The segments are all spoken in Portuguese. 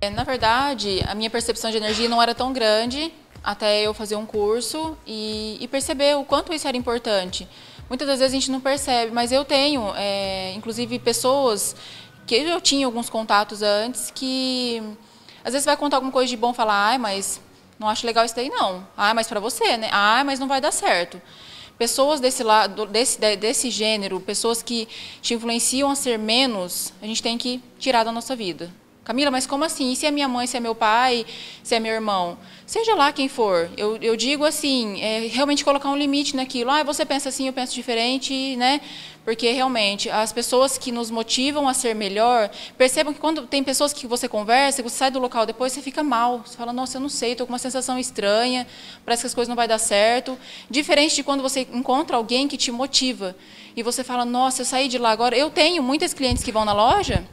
É, na verdade, a minha percepção de energia não era tão grande até eu fazer um curso e, e perceber o quanto isso era importante. Muitas das vezes a gente não percebe, mas eu tenho, é, inclusive, pessoas que eu tinha alguns contatos antes que às vezes vai contar alguma coisa de bom, falar, ai, mas não acho legal isso daí não. Ah, mas para você, né? Ah, mas não vai dar certo. Pessoas desse lado, desse, desse gênero, pessoas que te influenciam a ser menos, a gente tem que tirar da nossa vida. Camila, mas como assim? E se é minha mãe, se é meu pai, se é meu irmão? Seja lá quem for. Eu, eu digo assim, é realmente colocar um limite naquilo. Ah, você pensa assim, eu penso diferente, né? Porque realmente as pessoas que nos motivam a ser melhor, percebam que quando tem pessoas que você conversa, você sai do local depois, você fica mal. Você fala, nossa, eu não sei, estou com uma sensação estranha, parece que as coisas não vai dar certo. Diferente de quando você encontra alguém que te motiva. E você fala, nossa, eu saí de lá agora. Eu tenho muitas clientes que vão na loja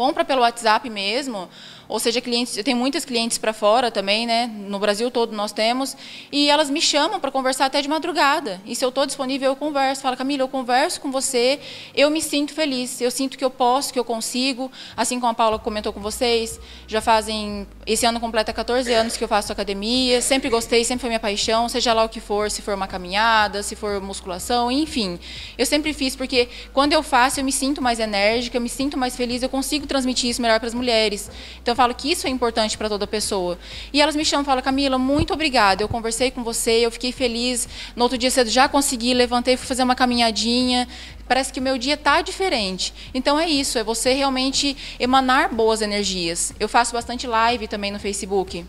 compra pelo WhatsApp mesmo, ou seja, clientes, eu tenho muitas clientes para fora também, né? No Brasil todo nós temos, e elas me chamam para conversar até de madrugada. E se eu estou disponível, eu converso. Fala, Camila, eu converso com você, eu me sinto feliz, eu sinto que eu posso, que eu consigo. Assim como a Paula comentou com vocês, já fazem esse ano completa 14 anos que eu faço academia. Sempre gostei, sempre foi minha paixão, seja lá o que for, se for uma caminhada, se for musculação, enfim. Eu sempre fiz porque quando eu faço, eu me sinto mais enérgica, eu me sinto mais feliz, eu consigo transmitir isso melhor para as mulheres. Então falo que isso é importante para toda pessoa. E elas me chamam e falam, Camila, muito obrigada. Eu conversei com você, eu fiquei feliz. No outro dia cedo já consegui, levantei, fui fazer uma caminhadinha. Parece que o meu dia está diferente. Então é isso, é você realmente emanar boas energias. Eu faço bastante live também no Facebook,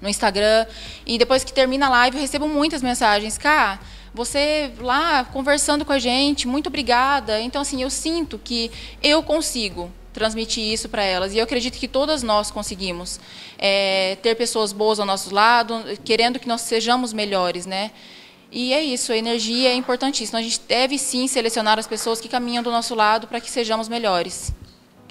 no Instagram. E depois que termina a live, eu recebo muitas mensagens. Cá, você lá conversando com a gente, muito obrigada. Então, assim, eu sinto que eu consigo transmitir isso para elas. E eu acredito que todas nós conseguimos é, ter pessoas boas ao nosso lado, querendo que nós sejamos melhores, né? E é isso, a energia é importantíssima. A gente deve sim selecionar as pessoas que caminham do nosso lado para que sejamos melhores.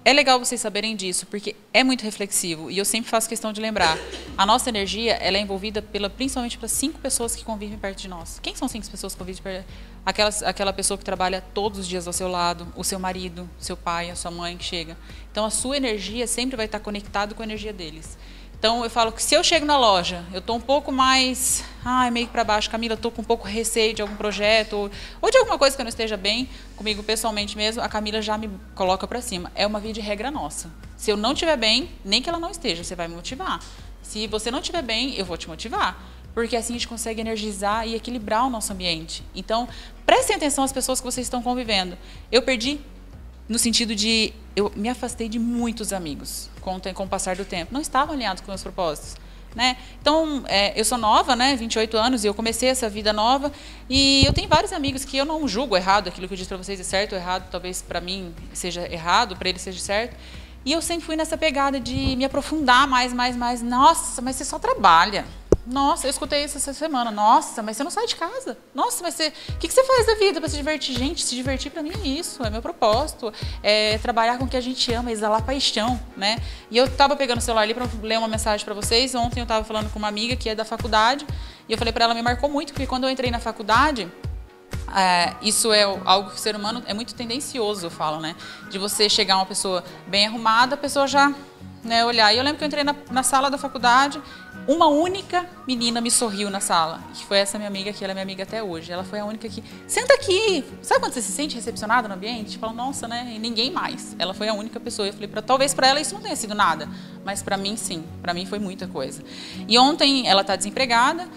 É legal vocês saberem disso, porque é muito reflexivo e eu sempre faço questão de lembrar. A nossa energia ela é envolvida pela, principalmente pelas cinco pessoas que convivem perto de nós. Quem são cinco pessoas que convivem perto? Aquela, aquela pessoa que trabalha todos os dias ao seu lado, o seu marido, seu pai, a sua mãe que chega. Então a sua energia sempre vai estar conectada com a energia deles. Então eu falo que se eu chego na loja, eu estou um pouco mais, ai, meio para baixo, Camila, estou com um pouco receio de algum projeto ou, ou, de alguma coisa que eu não esteja bem comigo pessoalmente mesmo, a Camila já me coloca para cima. É uma via de regra nossa. Se eu não estiver bem, nem que ela não esteja, você vai me motivar. Se você não estiver bem, eu vou te motivar. Porque assim a gente consegue energizar e equilibrar o nosso ambiente. Então, prestem atenção às pessoas que vocês estão convivendo. Eu perdi no sentido de eu me afastei de muitos amigos com, com o passar do tempo. Não estavam alinhados com meus propósitos. Né? Então, é, eu sou nova, né, 28 anos, e eu comecei essa vida nova, e eu tenho vários amigos que eu não julgo errado, aquilo que eu disse para vocês é certo ou errado, talvez para mim seja errado, para eles seja certo. E eu sempre fui nessa pegada de me aprofundar mais, mais, mais. Nossa, mas você só trabalha. Nossa, eu escutei isso essa semana. Nossa, mas você não sai de casa. Nossa, mas você. O que, que você faz da vida para se divertir? Gente, se divertir para mim é isso, é meu propósito. É trabalhar com o que a gente ama, exalar paixão, né? E eu tava pegando o celular ali para ler uma mensagem para vocês. Ontem eu tava falando com uma amiga que é da faculdade. E eu falei para ela, me marcou muito, porque quando eu entrei na faculdade. É, isso é algo que o ser humano é muito tendencioso, eu falo, né? De você chegar uma pessoa bem arrumada, a pessoa já né, olhar. E eu lembro que eu entrei na, na sala da faculdade, uma única menina me sorriu na sala, que foi essa minha amiga, que ela é minha amiga até hoje. Ela foi a única que, senta aqui. Sabe quando você se sente recepcionado no ambiente? Fala, nossa, né? E ninguém mais. Ela foi a única pessoa. Eu falei, pra, talvez para ela isso não tenha sido nada, mas para mim sim. Para mim foi muita coisa. E ontem ela está desempregada.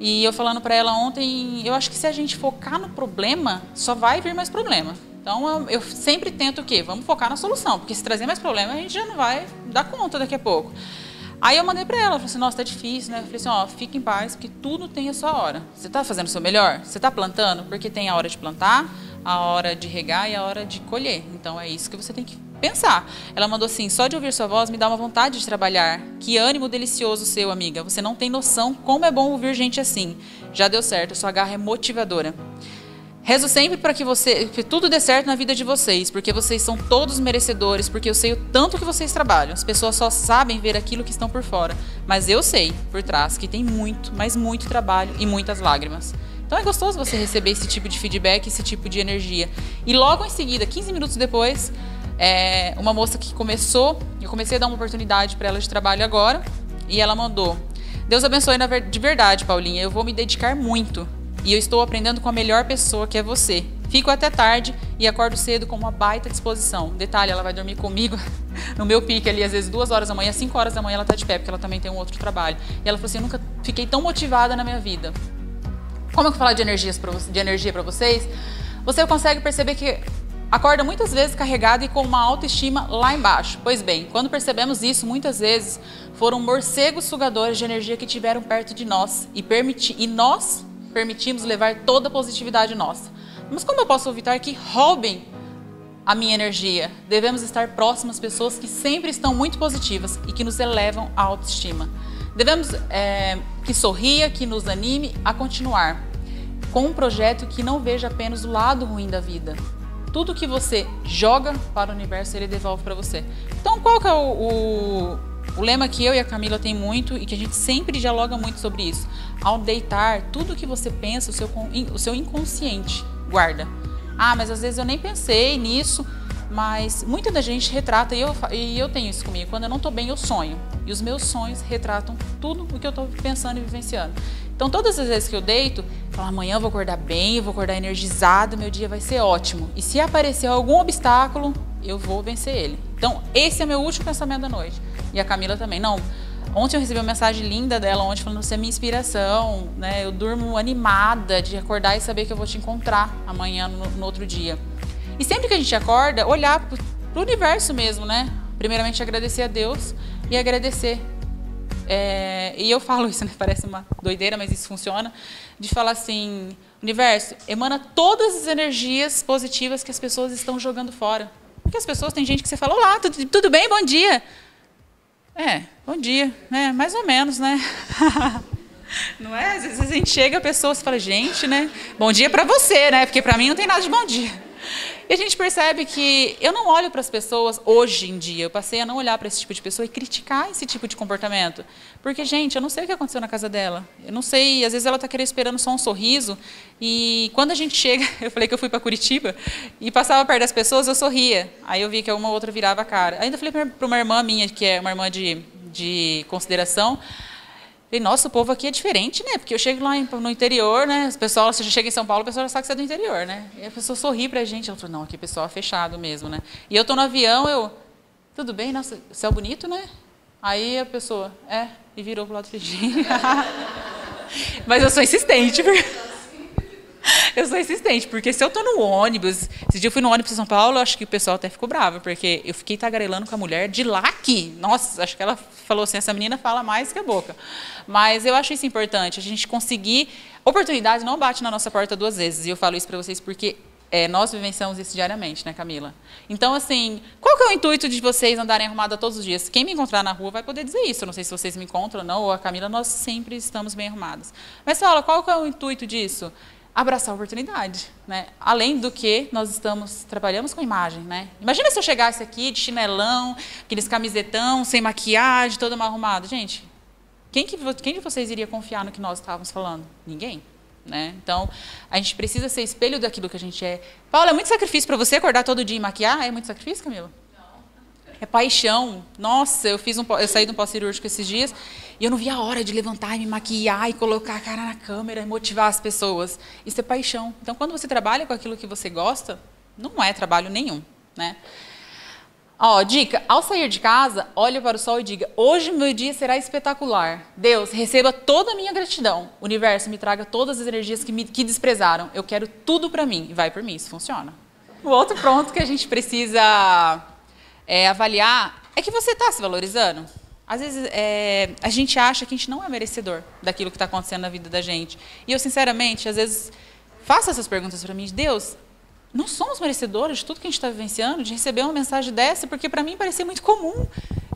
E eu falando para ela ontem, eu acho que se a gente focar no problema, só vai vir mais problema. Então eu, sempre tento o quê? Vamos focar na solução, porque se trazer mais problema, a gente já não vai dar conta daqui a pouco. Aí eu mandei para ela, falei assim, nossa, tá difícil, né? Eu falei assim, ó, fique em paz, porque tudo tem a sua hora. Você está fazendo o seu melhor? Você está plantando? Porque tem a hora de plantar, a hora de regar e a hora de colher. Então é isso que você tem que pensar. Ela mandou assim: só de ouvir sua voz me dá uma vontade de trabalhar. Que ânimo delicioso seu, amiga. Você não tem noção como é bom ouvir gente assim. Já deu certo, sua garra é motivadora. Rezo sempre para que você, que tudo dê certo na vida de vocês, porque vocês são todos merecedores, porque eu sei o tanto que vocês trabalham. As pessoas só sabem ver aquilo que estão por fora, mas eu sei por trás que tem muito, mas muito trabalho e muitas lágrimas. Então é gostoso você receber esse tipo de feedback, esse tipo de energia. E logo em seguida, 15 minutos depois, É uma moça que começou, eu comecei a dar uma oportunidade para ela de trabalho agora, e ela mandou: Deus abençoe de verdade, Paulinha. Eu vou me dedicar muito. E eu estou aprendendo com a melhor pessoa que é você. Fico até tarde e acordo cedo com uma baita disposição. Detalhe, ela vai dormir comigo no meu pique ali, às vezes duas horas da manhã, cinco horas da manhã ela está de pé, porque ela também tem um outro trabalho. E ela falou assim: Eu nunca fiquei tão motivada na minha vida. Como eu vou falar de, energias pra, de energia para vocês? Você consegue perceber que acorda muitas vezes carregado e com uma autoestima lá embaixo. Pois bem, quando percebemos isso, muitas vezes foram morcegos sugadores de energia que tiveram perto de nós e, permiti e nós permitimos levar toda a positividade nossa. Mas como eu posso evitar que roubem a minha energia? Devemos estar próximos às pessoas que sempre estão muito positivas e que nos elevam a autoestima. Devemos é, que sorria, que nos anime a continuar com um projeto que não veja apenas o lado ruim da vida, tudo que você joga para o universo, ele devolve para você. Então, qual que é o, o, o, lema que eu e a Camila tem muito e que a gente sempre dialoga muito sobre isso? Ao deitar, tudo que você pensa, o seu, o seu inconsciente guarda. Ah, mas às vezes eu nem pensei nisso, mas muita da gente retrata, e eu, e eu tenho isso comigo, quando eu não estou bem, eu sonho. E os meus sonhos retratam tudo o que eu estou pensando e vivenciando. Então, todas as vezes que eu deito, eu falo, amanhã eu vou acordar bem, eu vou acordar energizado, meu dia vai ser ótimo. E se aparecer algum obstáculo, eu vou vencer ele. Então, esse é meu último pensamento da noite. E a Camila também. Não, ontem eu recebi uma mensagem linda dela, ontem, falando, você é minha inspiração, né? Eu durmo animada de acordar e saber que eu vou te encontrar amanhã, no, no outro dia. E sempre que a gente acorda, olhar para o universo mesmo, né? Primeiramente agradecer a Deus e agradecer é, e eu falo isso, né? Parece uma doideira, mas isso funciona. De falar assim, universo, emana todas as energias positivas que as pessoas estão jogando fora. Porque as pessoas, tem gente que você fala, olá, tudo, tudo bem, bom dia. É, bom dia, né? Mais ou menos, né? Não é? Às vezes a gente chega, a pessoa e fala, gente, né? Bom dia para você, né? Porque para mim não tem nada de bom dia. E a gente percebe que eu não olho para as pessoas hoje em dia, eu passei a não olhar para esse tipo de pessoa e criticar esse tipo de comportamento. Porque, gente, eu não sei o que aconteceu na casa dela. Eu não sei, às vezes ela está querendo esperando só um sorriso. E quando a gente chega, eu falei que eu fui para Curitiba e passava perto das pessoas, eu sorria. Aí eu vi que uma outra virava a cara. Ainda falei para uma irmã minha, que é uma irmã de, de consideração, Falei, nossa, o povo aqui é diferente, né? Porque eu chego lá no interior, né? As pessoas, você chega em São Paulo, a pessoa já sabe que você é do interior, né? E a pessoa sorri pra gente. Ela falou, não, aqui o pessoal é fechado mesmo, né? E eu tô no avião, eu, tudo bem, nossa, céu bonito, né? Aí a pessoa, é, e virou pro lado e Mas eu sou insistente, porque... eu sou insistente, porque se eu tô no ônibus, esse dia eu fui no ônibus em São Paulo, acho que o pessoal até ficou bravo, porque eu fiquei tagarelando com a mulher de lá aqui. Nossa, acho que ela falou assim, essa menina fala mais que a boca. Mas eu acho isso importante, a gente conseguir... Oportunidade não bate na nossa porta duas vezes, e eu falo isso para vocês porque é, nós vivenciamos isso diariamente, né, Camila? Então, assim, qual que é o intuito de vocês andarem arrumada todos os dias? Quem me encontrar na rua vai poder dizer isso. Eu não sei se vocês me encontram ou não, ou a Camila, nós sempre estamos bem arrumadas. Mas fala, qual que é o intuito disso? Abraçar a oportunidade, né? Além do que nós estamos trabalhamos com imagem, né? Imagina se eu chegasse aqui de chinelão, aqueles camisetão, sem maquiagem, toda mal arrumada, gente. Quem que quem de vocês iria confiar no que nós estávamos falando? Ninguém. Né? Então, a gente precisa ser espelho daquilo que a gente é. Paulo, é muito sacrifício para você acordar todo dia e maquiar? É muito sacrifício, Camila? É paixão. Nossa, eu fiz um, eu saí de um pós-cirúrgico esses dias e eu não vi a hora de levantar e me maquiar e colocar a cara na câmera e motivar as pessoas. Isso é paixão. Então, quando você trabalha com aquilo que você gosta, não é trabalho nenhum, né? Ó, dica, ao sair de casa, olhe para o sol e diga: "Hoje meu dia será espetacular. Deus, receba toda a minha gratidão. Universo me traga todas as energias que me que desprezaram. Eu quero tudo para mim." E vai por mim, isso funciona. O outro ponto que a gente precisa é, avaliar é que você está se valorizando. Às vezes é, a gente acha que a gente não é merecedor daquilo que está acontecendo na vida da gente. E eu, sinceramente, às vezes faço essas perguntas para mim. Deus, não somos merecedores de tudo que a gente está vivenciando, de receber uma mensagem dessa, porque para mim parecia muito comum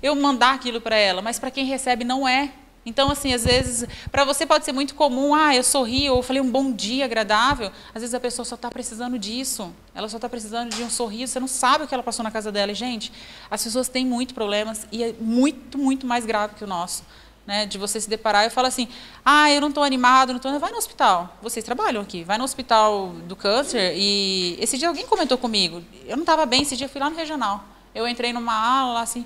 eu mandar aquilo para ela, mas para quem recebe não é. Então, assim, às vezes, para você pode ser muito comum, ah, eu sorri, ou falei um bom dia agradável. Às vezes a pessoa só está precisando disso. Ela só está precisando de um sorriso. Você não sabe o que ela passou na casa dela. E, gente, as pessoas têm muitos problemas e é muito, muito mais grave que o nosso. né, de você se deparar e falar assim, ah, eu não estou animado, não estou... Vai no hospital, vocês trabalham aqui, vai no hospital do câncer e esse dia alguém comentou comigo, eu não estava bem, esse dia eu fui lá no regional, eu entrei numa ala assim,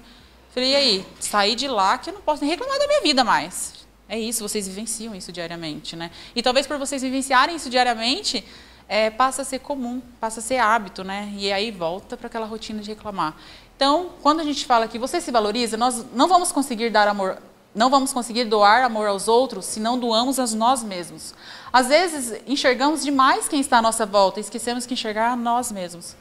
falei, e aí, saí de lá que eu não posso nem reclamar da minha vida mais. É isso, vocês vivenciam isso diariamente, né? E talvez por vocês vivenciarem isso diariamente, é, passa a ser comum, passa a ser hábito, né? E aí volta para aquela rotina de reclamar. Então, quando a gente fala que você se valoriza, nós não vamos conseguir dar amor não vamos conseguir doar amor aos outros se não doamos a nós mesmos. Às vezes, enxergamos demais quem está à nossa volta e esquecemos que enxergar a nós mesmos.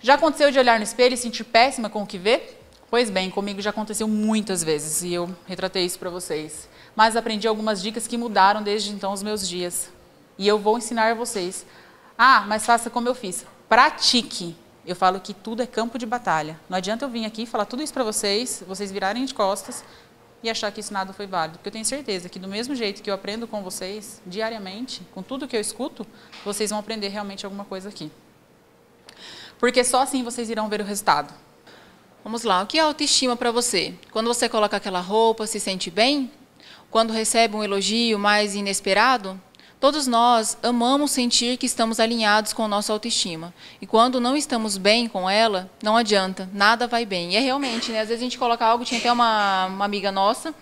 Já aconteceu de olhar no espelho e sentir péssima com o que vê? Pois bem, comigo já aconteceu muitas vezes e eu retratei isso para vocês. Mas aprendi algumas dicas que mudaram desde então os meus dias. E eu vou ensinar a vocês. Ah, mas faça como eu fiz. Pratique. Eu falo que tudo é campo de batalha. Não adianta eu vir aqui falar tudo isso para vocês, vocês virarem de costas e achar que isso nada foi válido. Porque eu tenho certeza que do mesmo jeito que eu aprendo com vocês, diariamente, com tudo que eu escuto, vocês vão aprender realmente alguma coisa aqui. Porque só assim vocês irão ver o resultado. Vamos lá, o que é autoestima para você? Quando você coloca aquela roupa, se sente bem? Quando recebe um elogio mais inesperado? Todos nós amamos sentir que estamos alinhados com nossa autoestima. E quando não estamos bem com ela, não adianta, nada vai bem. E é realmente, né? Às vezes a gente coloca algo, tinha até uma, uma amiga nossa,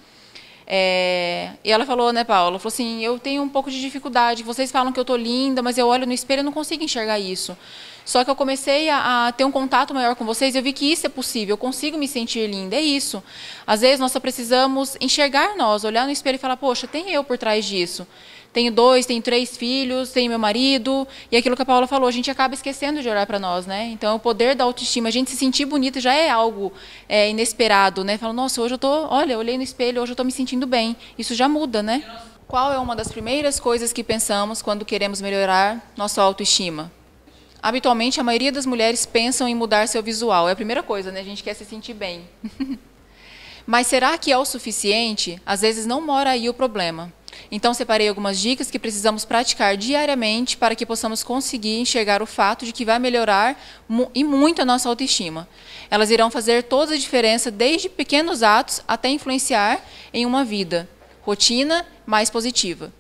é, e ela falou, né, Paula? Falou assim: eu tenho um pouco de dificuldade. Vocês falam que eu tô linda, mas eu olho no espelho e não consigo enxergar isso. Só que eu comecei a, a, ter um contato maior com vocês, eu vi que isso é possível, eu consigo me sentir linda. É isso. Às vezes nós só precisamos enxergar nós, olhar no espelho e falar: poxa, tem eu por trás disso tenho dois, tenho três filhos, tenho meu marido, e aquilo que a Paula falou, a gente acaba esquecendo de olhar para nós, né? Então, o poder da autoestima, a gente se sentir bonita já é algo é, inesperado, né? Fala, nossa, hoje eu tô, olha, eu olhei no espelho, hoje eu estou me sentindo bem. Isso já muda, né? Qual é uma das primeiras coisas que pensamos quando queremos melhorar nossa autoestima? Habitualmente, a maioria das mulheres pensam em mudar seu visual. É a primeira coisa, né? A gente quer se sentir bem. Mas será que é o suficiente? Às vezes não mora aí o problema. Então, separei algumas dicas que precisamos praticar diariamente para que possamos conseguir enxergar o fato de que vai melhorar e muito a nossa autoestima. Elas irão fazer toda a diferença, desde pequenos atos até influenciar em uma vida, rotina mais positiva.